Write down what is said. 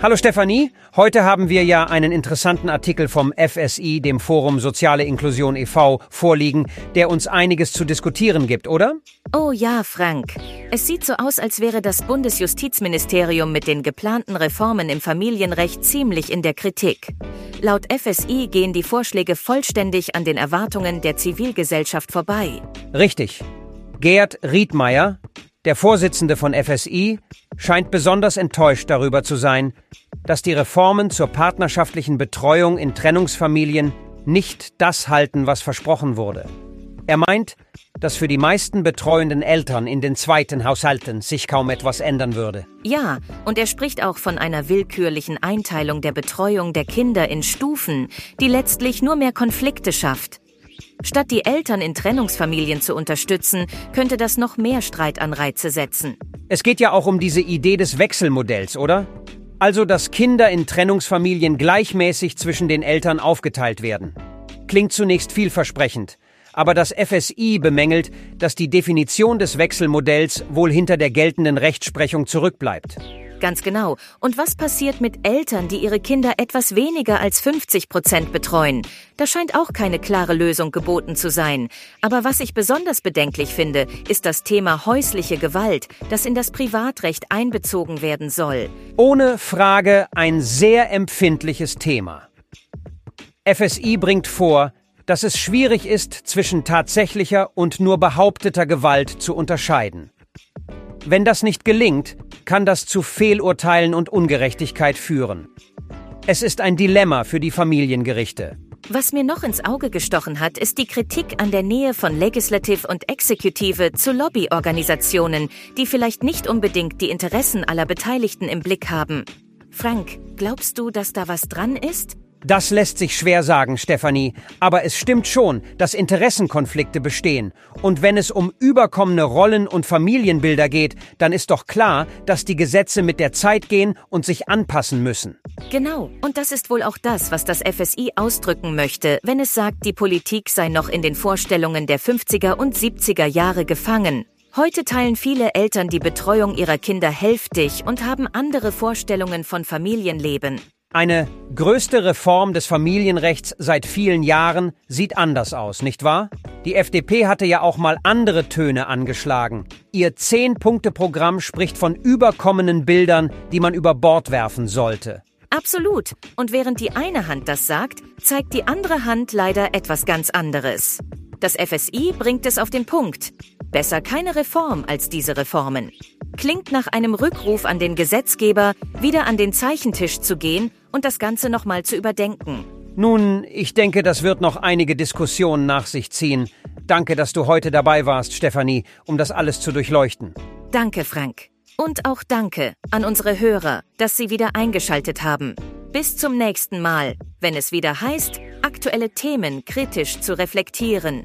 Hallo Stefanie, heute haben wir ja einen interessanten Artikel vom FSI, dem Forum Soziale Inklusion e.V., vorliegen, der uns einiges zu diskutieren gibt, oder? Oh ja, Frank. Es sieht so aus, als wäre das Bundesjustizministerium mit den geplanten Reformen im Familienrecht ziemlich in der Kritik. Laut FSI gehen die Vorschläge vollständig an den Erwartungen der Zivilgesellschaft vorbei. Richtig. Gerd Riedmeier, der Vorsitzende von FSI, scheint besonders enttäuscht darüber zu sein, dass die Reformen zur partnerschaftlichen Betreuung in Trennungsfamilien nicht das halten, was versprochen wurde. Er meint, dass für die meisten betreuenden Eltern in den zweiten Haushalten sich kaum etwas ändern würde. Ja, und er spricht auch von einer willkürlichen Einteilung der Betreuung der Kinder in Stufen, die letztlich nur mehr Konflikte schafft. Statt die Eltern in Trennungsfamilien zu unterstützen, könnte das noch mehr Streitanreize setzen. Es geht ja auch um diese Idee des Wechselmodells, oder? Also, dass Kinder in Trennungsfamilien gleichmäßig zwischen den Eltern aufgeteilt werden. Klingt zunächst vielversprechend, aber das FSI bemängelt, dass die Definition des Wechselmodells wohl hinter der geltenden Rechtsprechung zurückbleibt. Ganz genau. Und was passiert mit Eltern, die ihre Kinder etwas weniger als 50 Prozent betreuen? Da scheint auch keine klare Lösung geboten zu sein. Aber was ich besonders bedenklich finde, ist das Thema häusliche Gewalt, das in das Privatrecht einbezogen werden soll. Ohne Frage ein sehr empfindliches Thema. FSI bringt vor, dass es schwierig ist, zwischen tatsächlicher und nur behaupteter Gewalt zu unterscheiden. Wenn das nicht gelingt, kann das zu Fehlurteilen und Ungerechtigkeit führen. Es ist ein Dilemma für die Familiengerichte. Was mir noch ins Auge gestochen hat, ist die Kritik an der Nähe von Legislative und Exekutive zu Lobbyorganisationen, die vielleicht nicht unbedingt die Interessen aller Beteiligten im Blick haben. Frank, glaubst du, dass da was dran ist? Das lässt sich schwer sagen, Stefanie, aber es stimmt schon, dass Interessenkonflikte bestehen. Und wenn es um überkommene Rollen und Familienbilder geht, dann ist doch klar, dass die Gesetze mit der Zeit gehen und sich anpassen müssen. Genau, und das ist wohl auch das, was das FSI ausdrücken möchte, wenn es sagt, die Politik sei noch in den Vorstellungen der 50er und 70er Jahre gefangen. Heute teilen viele Eltern die Betreuung ihrer Kinder hälftig und haben andere Vorstellungen von Familienleben. Eine größte Reform des Familienrechts seit vielen Jahren sieht anders aus, nicht wahr? Die FDP hatte ja auch mal andere Töne angeschlagen. Ihr Zehn-Punkte-Programm spricht von überkommenen Bildern, die man über Bord werfen sollte. Absolut. Und während die eine Hand das sagt, zeigt die andere Hand leider etwas ganz anderes. Das FSI bringt es auf den Punkt. Besser keine Reform als diese Reformen. Klingt nach einem Rückruf an den Gesetzgeber, wieder an den Zeichentisch zu gehen und das Ganze nochmal zu überdenken. Nun, ich denke, das wird noch einige Diskussionen nach sich ziehen. Danke, dass du heute dabei warst, Stefanie, um das alles zu durchleuchten. Danke, Frank. Und auch danke an unsere Hörer, dass sie wieder eingeschaltet haben. Bis zum nächsten Mal, wenn es wieder heißt, aktuelle Themen kritisch zu reflektieren.